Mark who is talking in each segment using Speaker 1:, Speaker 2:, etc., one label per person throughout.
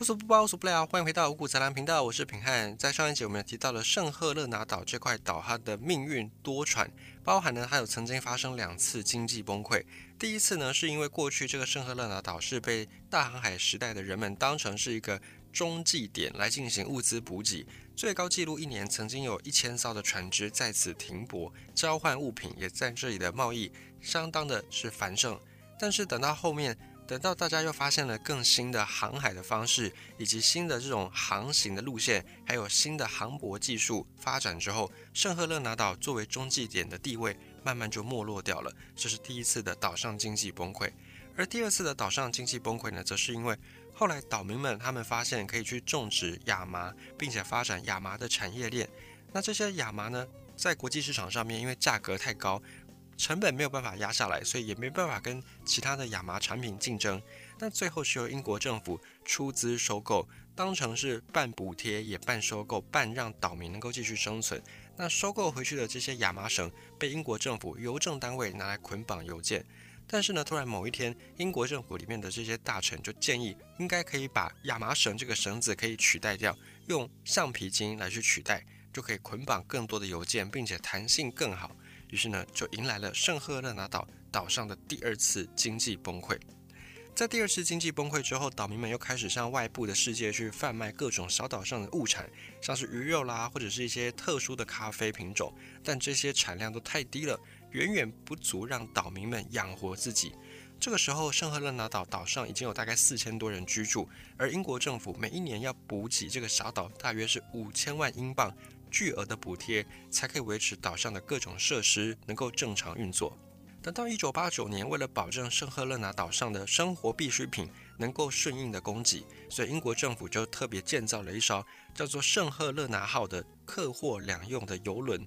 Speaker 1: 无所不包，无所不聊。欢迎回到五谷杂粮频道，我是平汉。在上一集我们提到了圣赫勒拿岛这块岛，它的命运多舛，包含呢它有曾经发生两次经济崩溃。第一次呢是因为过去这个圣赫勒拿岛是被大航海时代的人们当成是一个中继点来进行物资补给，最高纪录一年曾经有一千艘的船只在此停泊交换物品，也在这里的贸易相当的是繁盛。但是等到后面。等到大家又发现了更新的航海的方式，以及新的这种航行的路线，还有新的航舶技术发展之后，圣赫勒拿岛作为中继点的地位慢慢就没落掉了。这是第一次的岛上经济崩溃。而第二次的岛上经济崩溃呢，则是因为后来岛民们他们发现可以去种植亚麻，并且发展亚麻的产业链。那这些亚麻呢，在国际市场上面，因为价格太高。成本没有办法压下来，所以也没办法跟其他的亚麻产品竞争。那最后是由英国政府出资收购，当成是半补贴也半收购，半让岛民能够继续生存。那收购回去的这些亚麻绳被英国政府邮政单位拿来捆绑邮件。但是呢，突然某一天，英国政府里面的这些大臣就建议，应该可以把亚麻绳这个绳子可以取代掉，用橡皮筋来去取代，就可以捆绑更多的邮件，并且弹性更好。于是呢，就迎来了圣赫勒拿岛岛上的第二次经济崩溃。在第二次经济崩溃之后，岛民们又开始向外部的世界去贩卖各种小岛上的物产，像是鱼肉啦，或者是一些特殊的咖啡品种。但这些产量都太低了，远远不足让岛民们养活自己。这个时候，圣赫勒拿岛岛上已经有大概四千多人居住，而英国政府每一年要补给这个小岛大约是五千万英镑。巨额的补贴才可以维持岛上的各种设施能够正常运作。等到一九八九年，为了保证圣赫勒拿岛上的生活必需品能够顺应的供给，所以英国政府就特别建造了一艘叫做圣赫勒拿号的客货两用的游轮。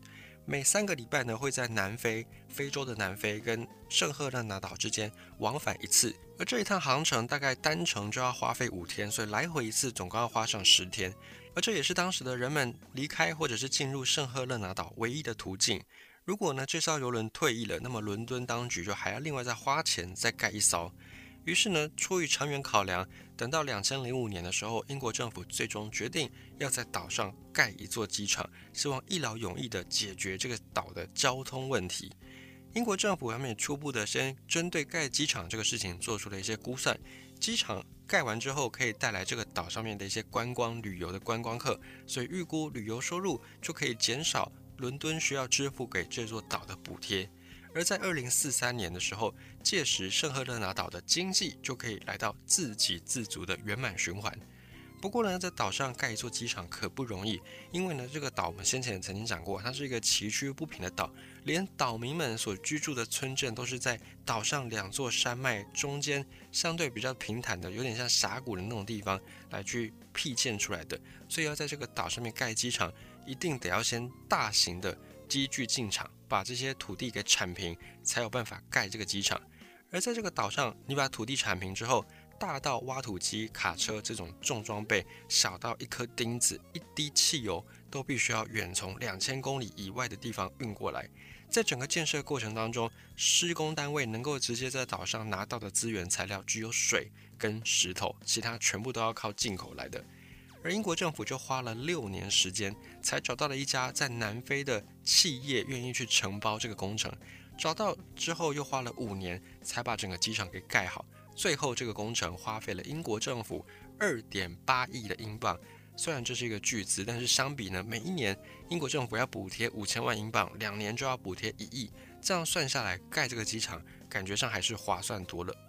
Speaker 1: 每三个礼拜呢，会在南非、非洲的南非跟圣赫勒拿岛之间往返一次。而这一趟航程大概单程就要花费五天，所以来回一次总共要花上十天。而这也是当时的人们离开或者是进入圣赫勒拿岛唯一的途径。如果呢这艘游轮退役了，那么伦敦当局就还要另外再花钱再盖一艘。于是呢，出于长远考量，等到两千零五年的时候，英国政府最终决定要在岛上盖一座机场，希望一劳永逸地解决这个岛的交通问题。英国政府他们也初步的先针对盖机场这个事情做出了一些估算，机场。盖完之后可以带来这个岛上面的一些观光旅游的观光客，所以预估旅游收入就可以减少伦敦需要支付给这座岛的补贴。而在二零四三年的时候，届时圣赫勒拿岛的经济就可以来到自给自足的圆满循环。不过呢，在岛上盖一座机场可不容易，因为呢，这个岛我们先前曾经讲过，它是一个崎岖不平的岛，连岛民们所居住的村镇都是在岛上两座山脉中间相对比较平坦的，有点像峡谷的那种地方来去辟建出来的，所以要在这个岛上面盖机场，一定得要先大型的机具进场，把这些土地给铲平，才有办法盖这个机场。而在这个岛上，你把土地铲平之后，大到挖土机、卡车这种重装备，小到一颗钉子、一滴汽油，都必须要远从两千公里以外的地方运过来。在整个建设过程当中，施工单位能够直接在岛上拿到的资源材料只有水跟石头，其他全部都要靠进口来的。而英国政府就花了六年时间，才找到了一家在南非的企业愿意去承包这个工程。找到之后，又花了五年才把整个机场给盖好。最后，这个工程花费了英国政府二点八亿的英镑。虽然这是一个巨资，但是相比呢，每一年英国政府要补贴五千万英镑，两年就要补贴一亿，这样算下来，盖这个机场感觉上还是划算多了。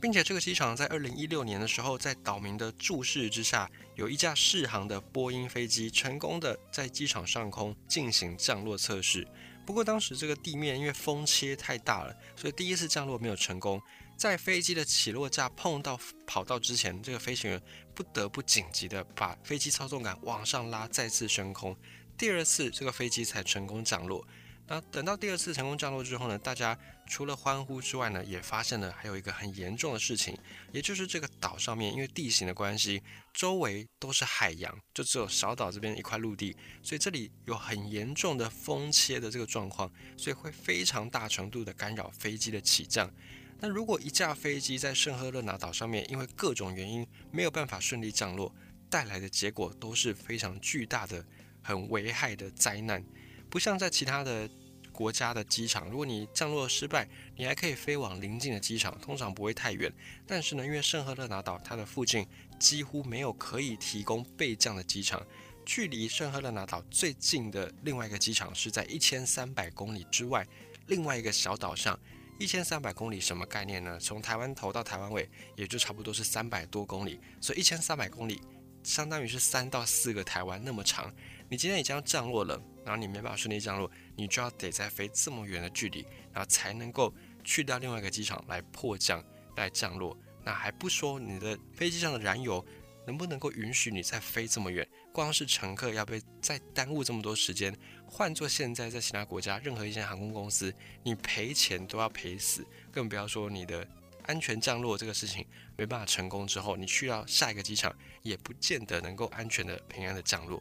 Speaker 1: 并且这个机场在二零一六年的时候，在岛民的注视之下，有一架试航的波音飞机成功的在机场上空进行降落测试。不过当时这个地面因为风切太大了，所以第一次降落没有成功。在飞机的起落架碰到跑道之前，这个飞行员不得不紧急的把飞机操纵杆往上拉，再次升空。第二次这个飞机才成功降落。那等到第二次成功降落之后呢，大家除了欢呼之外呢，也发现了还有一个很严重的事情，也就是这个岛上面因为地形的关系，周围都是海洋，就只有小岛这边一块陆地，所以这里有很严重的风切的这个状况，所以会非常大程度的干扰飞机的起降。那如果一架飞机在圣赫勒拿岛上面，因为各种原因没有办法顺利降落，带来的结果都是非常巨大的、很危害的灾难。不像在其他的国家的机场，如果你降落失败，你还可以飞往邻近的机场，通常不会太远。但是呢，因为圣赫勒拿岛它的附近几乎没有可以提供备降的机场，距离圣赫勒拿岛最近的另外一个机场是在一千三百公里之外，另外一个小岛上。一千三百公里什么概念呢？从台湾头到台湾尾，也就差不多是三百多公里，所以一千三百公里相当于是三到四个台湾那么长。你今天已经降落了，然后你没办法顺利降落，你就要得再飞这么远的距离，然后才能够去到另外一个机场来迫降来降落。那还不说你的飞机上的燃油。能不能够允许你再飞这么远？光是乘客要被再耽误这么多时间，换做现在在其他国家，任何一间航空公司，你赔钱都要赔死，更不要说你的安全降落这个事情没办法成功之后，你去到下一个机场，也不见得能够安全的平安的降落。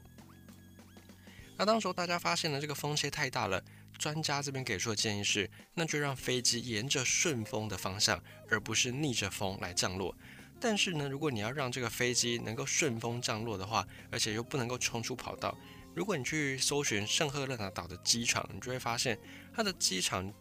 Speaker 1: 那当时候大家发现了这个风切太大了，专家这边给出的建议是，那就让飞机沿着顺风的方向，而不是逆着风来降落。但是呢，如果你要让这个飞机能够顺风降落的话，而且又不能够冲出跑道，如果你去搜寻圣赫勒拿岛的机场，你就会发现它的机场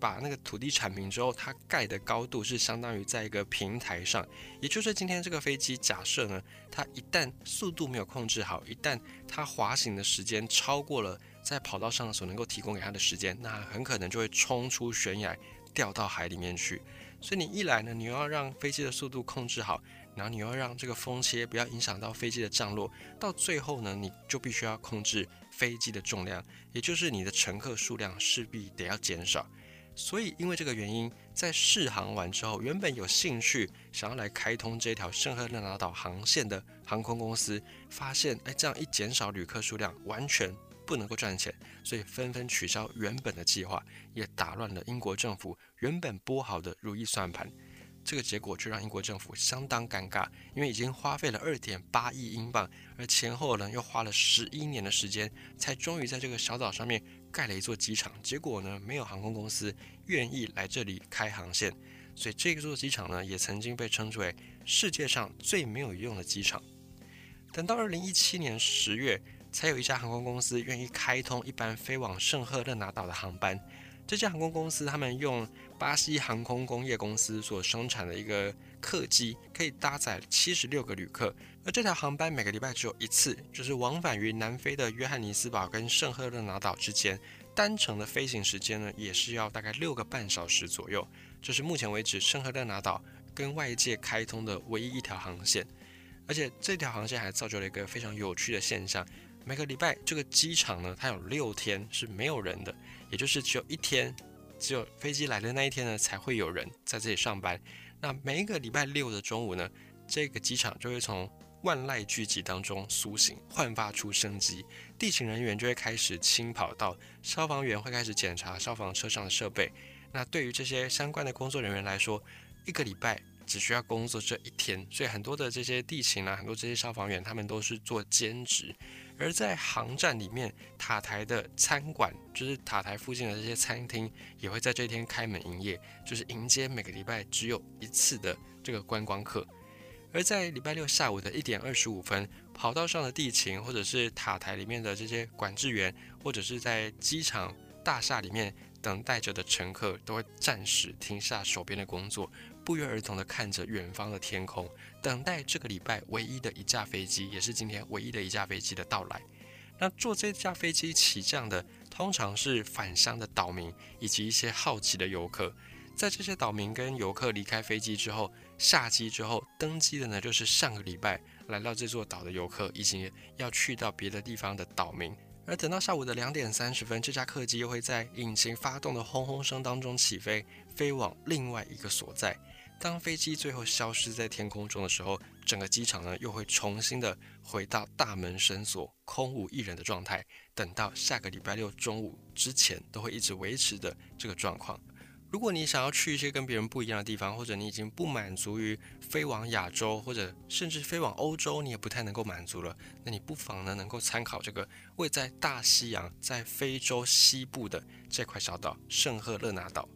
Speaker 1: 把那个土地铲平之后，它盖的高度是相当于在一个平台上，也就是今天这个飞机假设呢，它一旦速度没有控制好，一旦它滑行的时间超过了在跑道上所能够提供给它的时间，那很可能就会冲出悬崖，掉到海里面去。所以你一来呢，你又要让飞机的速度控制好，然后你又要让这个风切不要影响到飞机的降落，到最后呢，你就必须要控制飞机的重量，也就是你的乘客数量势必得要减少。所以因为这个原因，在试航完之后，原本有兴趣想要来开通这条圣赫勒拿岛航线的航空公司，发现哎，这样一减少旅客数量，完全。不能够赚钱，所以纷纷取消原本的计划，也打乱了英国政府原本拨好的如意算盘。这个结果就让英国政府相当尴尬，因为已经花费了二点八亿英镑，而前后呢又花了十一年的时间，才终于在这个小岛上面盖了一座机场。结果呢，没有航空公司愿意来这里开航线，所以这座机场呢也曾经被称之为世界上最没有用的机场。等到二零一七年十月。才有一家航空公司愿意开通一班飞往圣赫勒拿岛的航班。这家航空公司，他们用巴西航空工业公司所生产的一个客机，可以搭载七十六个旅客。而这条航班每个礼拜只有一次，就是往返于南非的约翰尼斯堡跟圣赫勒拿岛之间，单程的飞行时间呢，也是要大概六个半小时左右。这是目前为止圣赫勒拿岛跟外界开通的唯一一条航线。而且这条航线还造就了一个非常有趣的现象。每个礼拜，这个机场呢，它有六天是没有人的，也就是只有一天，只有飞机来的那一天呢，才会有人在这里上班。那每一个礼拜六的中午呢，这个机场就会从万籁俱寂当中苏醒，焕发出生机。地勤人员就会开始清跑道，消防员会开始检查消防车上的设备。那对于这些相关的工作人员来说，一个礼拜只需要工作这一天，所以很多的这些地勤啊，很多这些消防员，他们都是做兼职。而在航站里面，塔台的餐馆，就是塔台附近的这些餐厅，也会在这天开门营业，就是迎接每个礼拜只有一次的这个观光客。而在礼拜六下午的一点二十五分，跑道上的地勤，或者是塔台里面的这些管制员，或者是在机场大厦里面等待着的乘客，都会暂时停下手边的工作。不约而同地看着远方的天空，等待这个礼拜唯一的一架飞机，也是今天唯一的一架飞机的到来。那坐这架飞机起降的，通常是返乡的岛民以及一些好奇的游客。在这些岛民跟游客离开飞机之后，下机之后登机的呢，就是上个礼拜来到这座岛的游客，以及要去到别的地方的岛民。而等到下午的两点三十分，这架客机又会在引擎发动的轰轰声当中起飞，飞往另外一个所在。当飞机最后消失在天空中的时候，整个机场呢又会重新的回到大门绳索、空无一人的状态。等到下个礼拜六中午之前，都会一直维持的这个状况。如果你想要去一些跟别人不一样的地方，或者你已经不满足于飞往亚洲，或者甚至飞往欧洲，你也不太能够满足了，那你不妨呢能够参考这个位在大西洋、在非洲西部的这块小岛——圣赫勒拿岛。